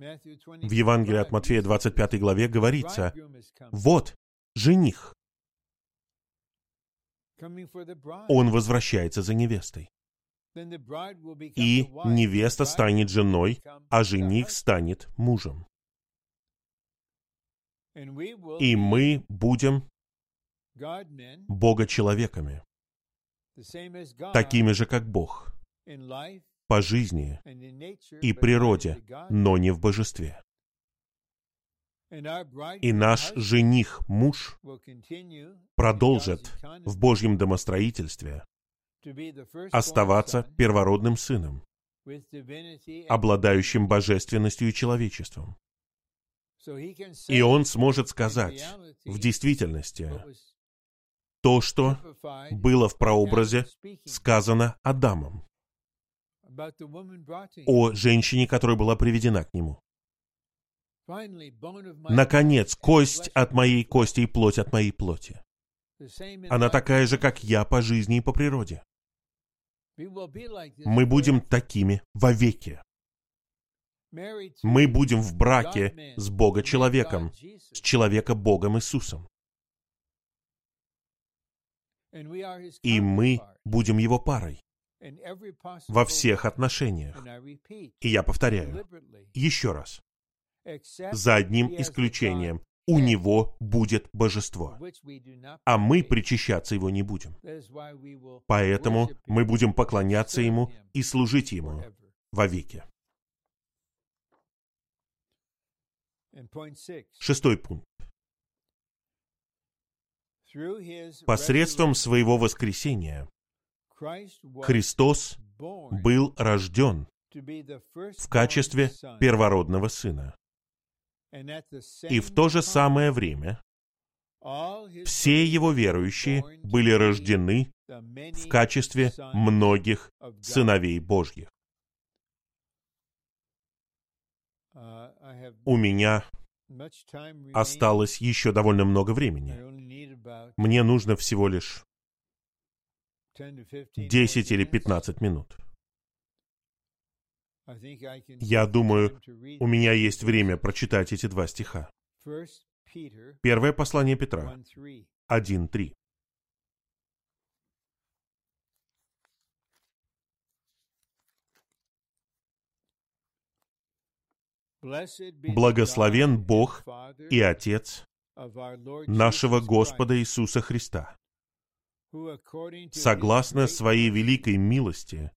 A: В Евангелии от Матфея 25 главе говорится, вот жених. Он возвращается за невестой. И невеста станет женой, а жених станет мужем. И мы будем Бога-человеками, такими же, как Бог по жизни и природе, но не в божестве. И наш жених-муж продолжит в Божьем домостроительстве оставаться первородным сыном, обладающим божественностью и человечеством. И он сможет сказать, в действительности, то, что было в прообразе сказано Адамом о женщине, которая была приведена к нему. Наконец, кость от моей кости и плоть от моей плоти. Она такая же, как я по жизни и по природе. Мы будем такими вовеки. Мы будем в браке с Бога-человеком, с человека-Богом Иисусом. И мы будем его парой во всех отношениях. И я повторяю, еще раз, за одним исключением, у него будет божество, а мы причащаться его не будем. Поэтому мы будем поклоняться ему и служить ему вовеки. Шестой пункт. Посредством своего воскресения Христос был рожден в качестве первородного сына. И в то же самое время все его верующие были рождены в качестве многих сыновей Божьих. У меня осталось еще довольно много времени. Мне нужно всего лишь 10 или 15 минут. Я думаю, у меня есть время прочитать эти два стиха. Первое послание Петра 1.3. Благословен Бог и Отец нашего Господа Иисуса Христа, согласно Своей великой милости,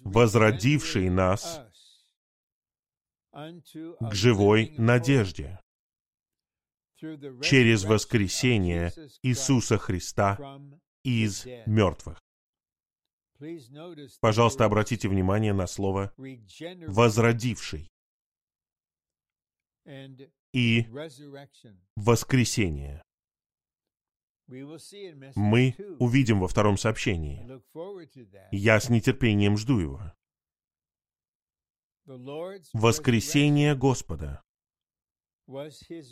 A: возродивший нас к живой надежде через воскресение Иисуса Христа из мертвых. Пожалуйста, обратите внимание на слово «возродивший» и «воскресение». Мы увидим во втором сообщении. Я с нетерпением жду его. Воскресение Господа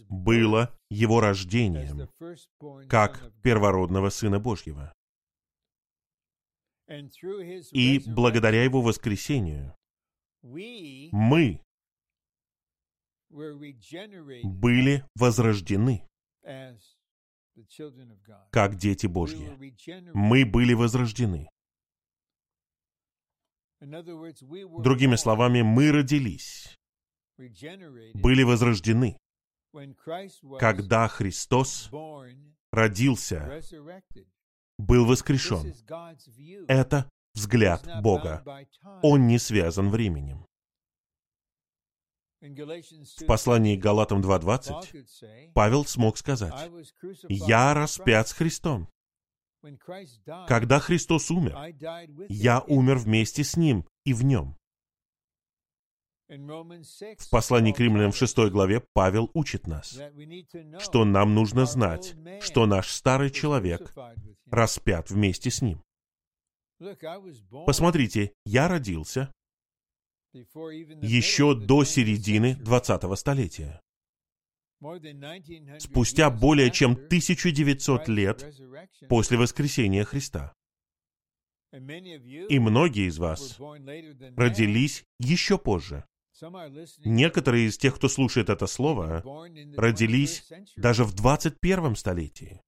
A: было его рождением, как первородного Сына Божьего. И благодаря его воскресению мы были возрождены как дети Божьи. Мы были возрождены. Другими словами, мы родились, были возрождены, когда Христос родился, был воскрешен. Это взгляд Бога. Он не связан временем. В послании к Галатам 2.20 Павел смог сказать, «Я распят с Христом. Когда Христос умер, я умер вместе с Ним и в Нем». В послании к римлянам в 6 главе Павел учит нас, что нам нужно знать, что наш старый человек распят вместе с Ним. Посмотрите, я родился, еще до середины 20-го столетия. Спустя более чем 1900 лет после воскресения Христа. И многие из вас родились еще позже. Некоторые из тех, кто слушает это слово, родились даже в 21 столетии.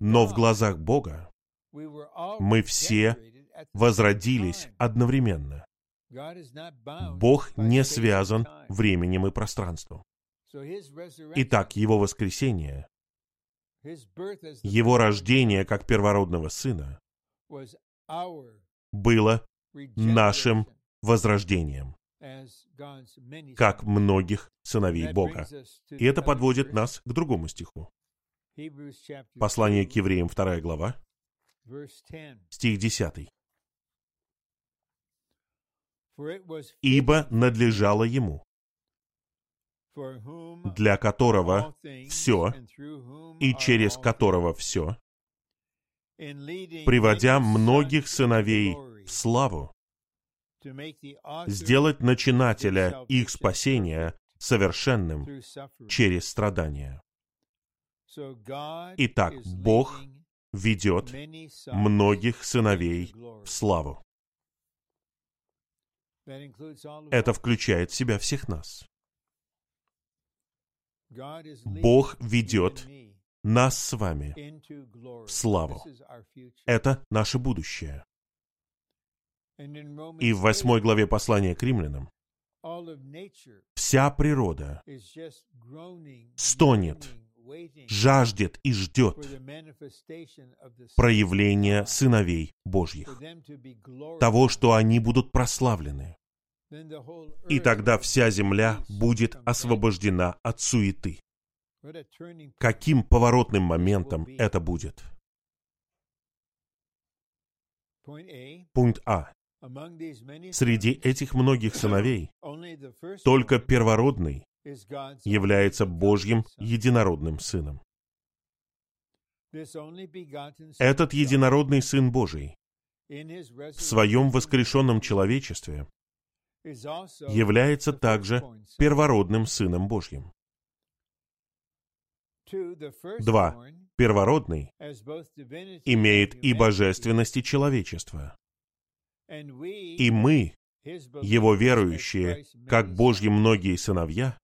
A: Но в глазах Бога мы все возродились одновременно. Бог не связан временем и пространством. Итак, Его воскресение, Его рождение как первородного Сына было нашим возрождением, как многих сыновей Бога. И это подводит нас к другому стиху. Послание к евреям, 2 глава, стих 10 ибо надлежало ему для которого все и через которого все, приводя многих сыновей в славу, сделать начинателя их спасения совершенным через страдания. Итак, Бог ведет многих сыновей в славу. Это включает в себя всех нас. Бог ведет нас с вами в славу. Это наше будущее. И в восьмой главе послания к римлянам вся природа стонет, жаждет и ждет проявления сыновей Божьих, того, что они будут прославлены. И тогда вся земля будет освобождена от суеты. Каким поворотным моментом это будет? Пункт А. Среди этих многих сыновей только первородный является Божьим единородным Сыном. Этот единородный Сын Божий в своем воскрешенном человечестве является также первородным Сыном Божьим. Два. Первородный имеет и божественность, и человечество. И мы, его верующие, как Божьи многие сыновья,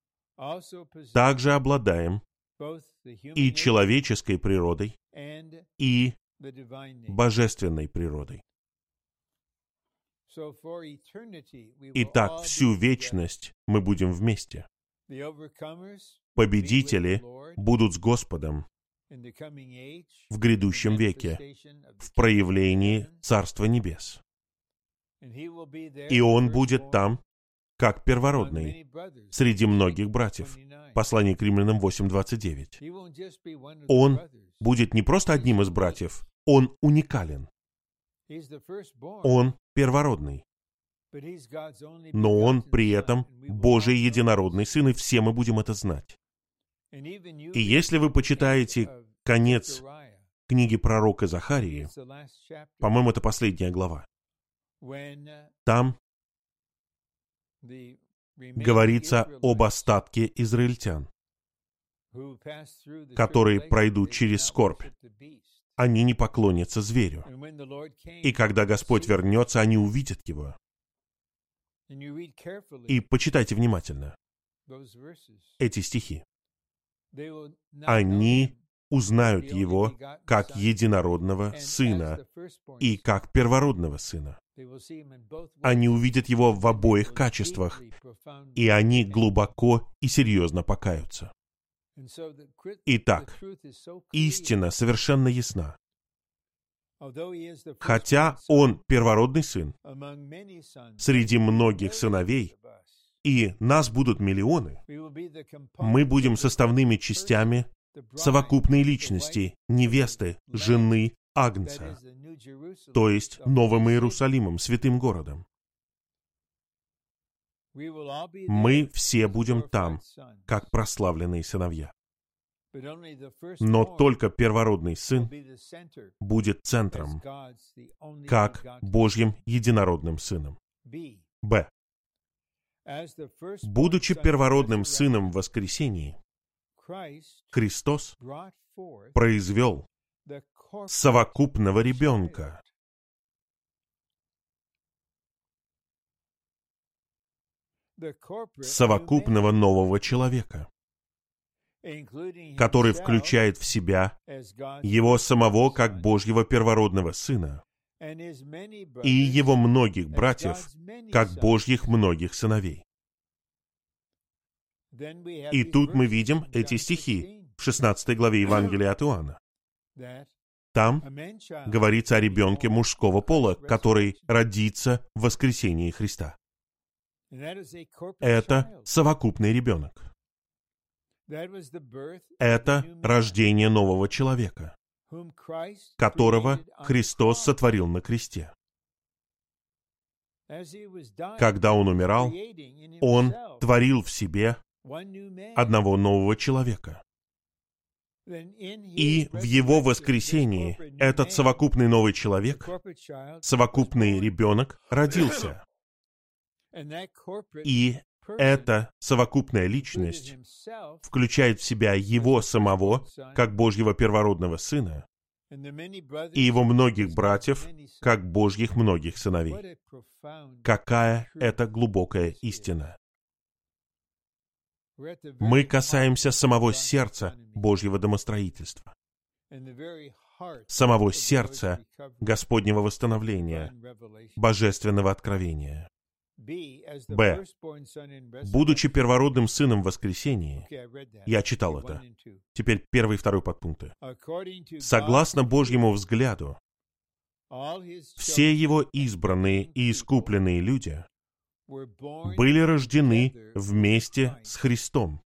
A: также обладаем и человеческой природой, и божественной природой. Итак, всю вечность мы будем вместе. Победители будут с Господом в грядущем веке, в проявлении Царства Небес. И Он будет там, как первородный, среди многих братьев. Послание к римлянам 8.29. Он будет не просто одним из братьев, он уникален. Он первородный. Но он при этом Божий единородный Сын, и все мы будем это знать. И если вы почитаете конец книги пророка Захарии, по-моему, это последняя глава, там говорится об остатке израильтян, которые пройдут через скорбь. Они не поклонятся зверю. И когда Господь вернется, они увидят его. И почитайте внимательно эти стихи. Они узнают его как единородного сына и как первородного сына. Они увидят его в обоих качествах, и они глубоко и серьезно покаются. Итак, истина совершенно ясна. Хотя он первородный сын, среди многих сыновей, и нас будут миллионы, мы будем составными частями совокупной личности, невесты, жены Агнца, то есть Новым Иерусалимом, святым городом. Мы все будем там, как прославленные сыновья. Но только первородный Сын будет центром, как Божьим единородным Сыном. Б. Будучи первородным Сыном в воскресении, Христос произвел совокупного ребенка. Совокупного нового человека, который включает в себя его самого как Божьего первородного Сына и его многих братьев как Божьих многих сыновей. И тут мы видим эти стихи в 16 главе Евангелия от Иоанна. Там говорится о ребенке мужского пола, который родится в воскресении Христа. Это совокупный ребенок. Это рождение нового человека, которого Христос сотворил на кресте. Когда Он умирал, Он творил в себе одного нового человека. И в его воскресении этот совокупный новый человек, совокупный ребенок, родился. И эта совокупная личность включает в себя его самого, как Божьего первородного сына, и его многих братьев, как Божьих многих сыновей. Какая это глубокая истина! Мы касаемся самого сердца Божьего домостроительства, самого сердца Господнего восстановления, божественного откровения. Б. Будучи первородным сыном в воскресении, я читал это. Теперь первый и второй подпункты. Согласно Божьему взгляду, все его избранные и искупленные люди были рождены вместе с Христом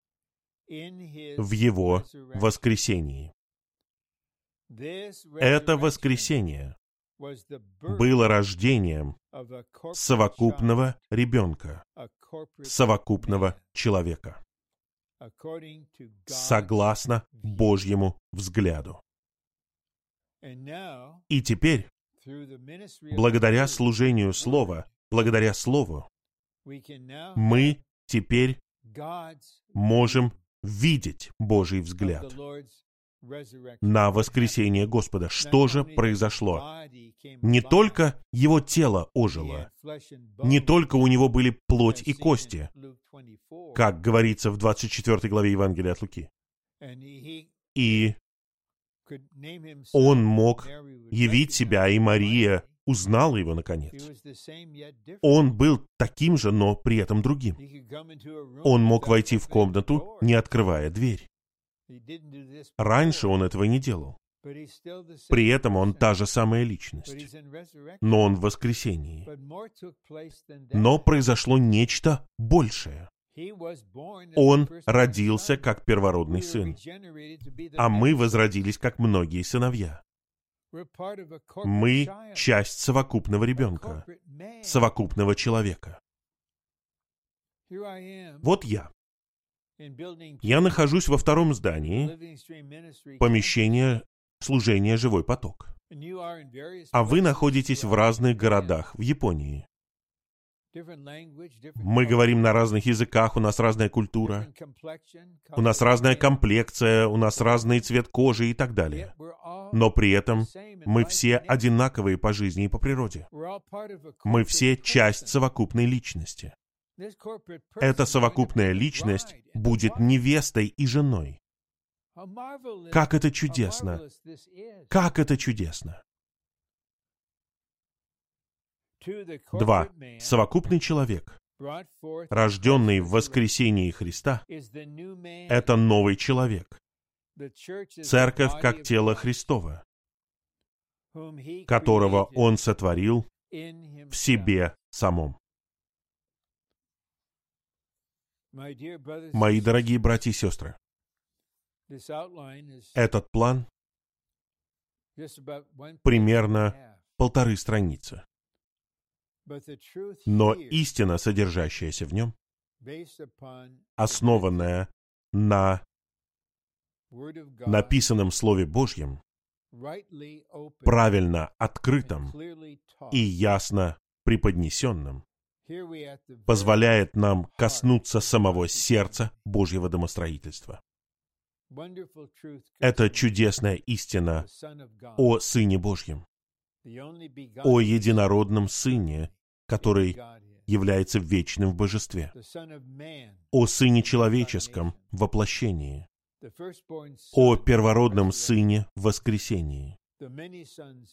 A: в Его воскресении. Это воскресение было рождением совокупного ребенка, совокупного человека, согласно Божьему взгляду. И теперь, благодаря служению Слова, благодаря Слову, мы теперь можем видеть Божий взгляд на воскресение Господа. Что же произошло? Не только его тело ожило, не только у него были плоть и кости, как говорится в 24 главе Евангелия от Луки. И он мог явить себя, и Мария узнала его наконец. Он был таким же, но при этом другим. Он мог войти в комнату, не открывая дверь. Раньше он этого не делал. При этом он та же самая личность. Но он в воскресении. Но произошло нечто большее. Он родился как первородный сын, а мы возродились как многие сыновья. Мы часть совокупного ребенка, совокупного человека. Вот я. Я нахожусь во втором здании, помещение служения «Живой поток». А вы находитесь в разных городах в Японии. Мы говорим на разных языках, у нас разная культура, у нас разная комплекция, у нас разный цвет кожи и так далее. Но при этом мы все одинаковые по жизни и по природе. Мы все часть совокупной личности. Эта совокупная личность будет невестой и женой. Как это чудесно! Как это чудесно! Два. Совокупный человек, рожденный в воскресении Христа, это новый человек. Церковь как тело Христова, которого Он сотворил в себе самом. Мои дорогие братья и сестры, этот план примерно полторы страницы. Но истина, содержащаяся в нем, основанная на написанном Слове Божьем, правильно открытом и ясно преподнесенном, позволяет нам коснуться самого сердца Божьего домостроительства. Это чудесная истина о Сыне Божьем, о единородном Сыне, который является вечным в божестве, о Сыне Человеческом в воплощении, о первородном Сыне воскресении,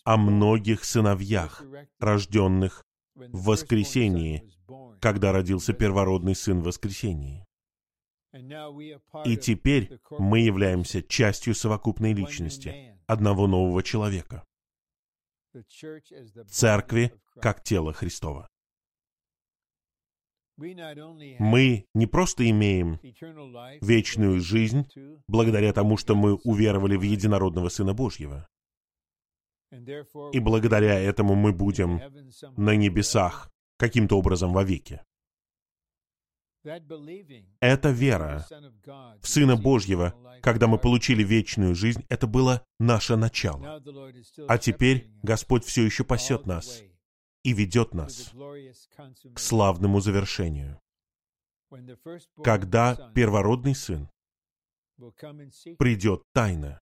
A: о многих сыновьях, рожденных в воскресении, когда родился первородный Сын воскресении. И теперь мы являемся частью совокупной личности, одного нового человека. Церкви как тело Христова. Мы не просто имеем вечную жизнь благодаря тому, что мы уверовали в единородного Сына Божьего. И благодаря этому мы будем на небесах каким-то образом вовеки. Эта вера в Сына Божьего, когда мы получили вечную жизнь, это было наше начало. А теперь Господь все еще пасет нас и ведет нас к славному завершению. Когда первородный сын придет тайно,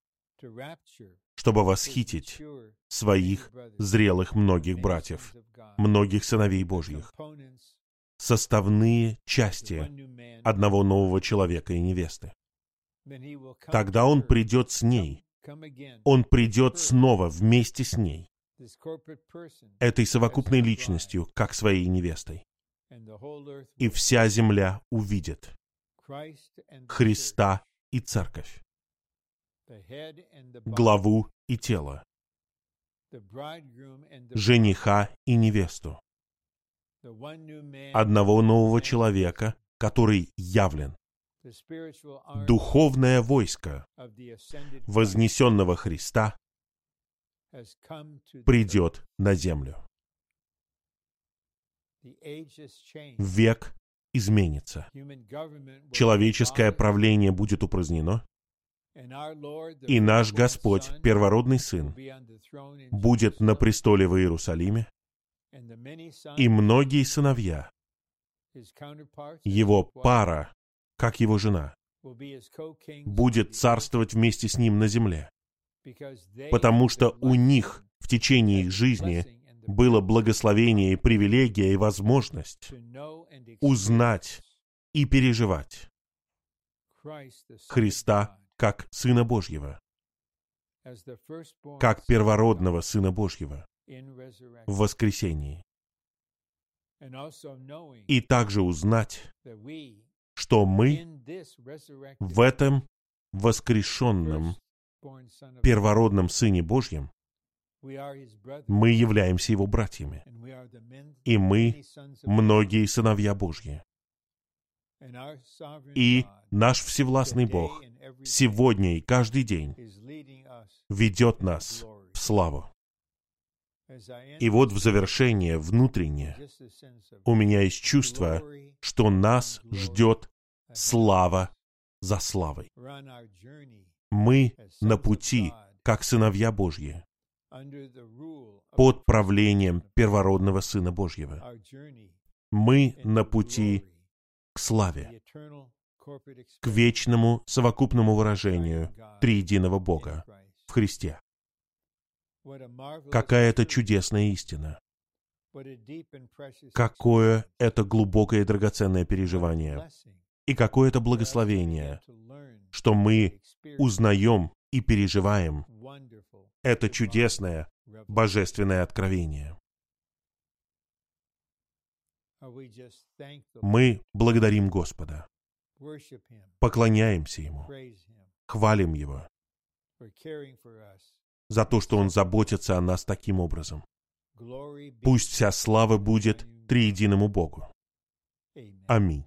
A: чтобы восхитить своих зрелых многих братьев, многих сыновей Божьих, составные части одного нового человека и невесты. Тогда он придет с ней. Он придет снова вместе с ней, этой совокупной личностью, как своей невестой. И вся земля увидит Христа и Церковь, главу и тело, жениха и невесту, одного нового человека, который явлен, духовное войско вознесенного Христа придет на землю. Век изменится. Человеческое правление будет упразднено, и наш Господь, первородный Сын, будет на престоле в Иерусалиме, и многие сыновья, его пара, как его жена, будет царствовать вместе с ним на земле, потому что у них в течение их жизни было благословение и привилегия и возможность узнать и переживать Христа как Сына Божьего, как первородного Сына Божьего в воскресении. И также узнать, что мы в этом воскрешенном первородном Сыне Божьем мы являемся Его братьями, и мы многие сыновья Божьи. И наш Всевластный Бог сегодня и каждый день ведет нас в славу. И вот в завершение внутреннее у меня есть чувство, что нас ждет слава за славой. Мы на пути, как сыновья Божьи, под правлением первородного Сына Божьего. Мы на пути к славе, к вечному совокупному выражению триединого Бога в Христе. Какая это чудесная истина! Какое это глубокое и драгоценное переживание! И какое это благословение, что мы узнаем и переживаем. это чудесное божественное откровение. Мы благодарим Господа, поклоняемся Ему, хвалим Его за то, что Он заботится о нас таким образом. Пусть вся слава будет триединому Богу. Аминь.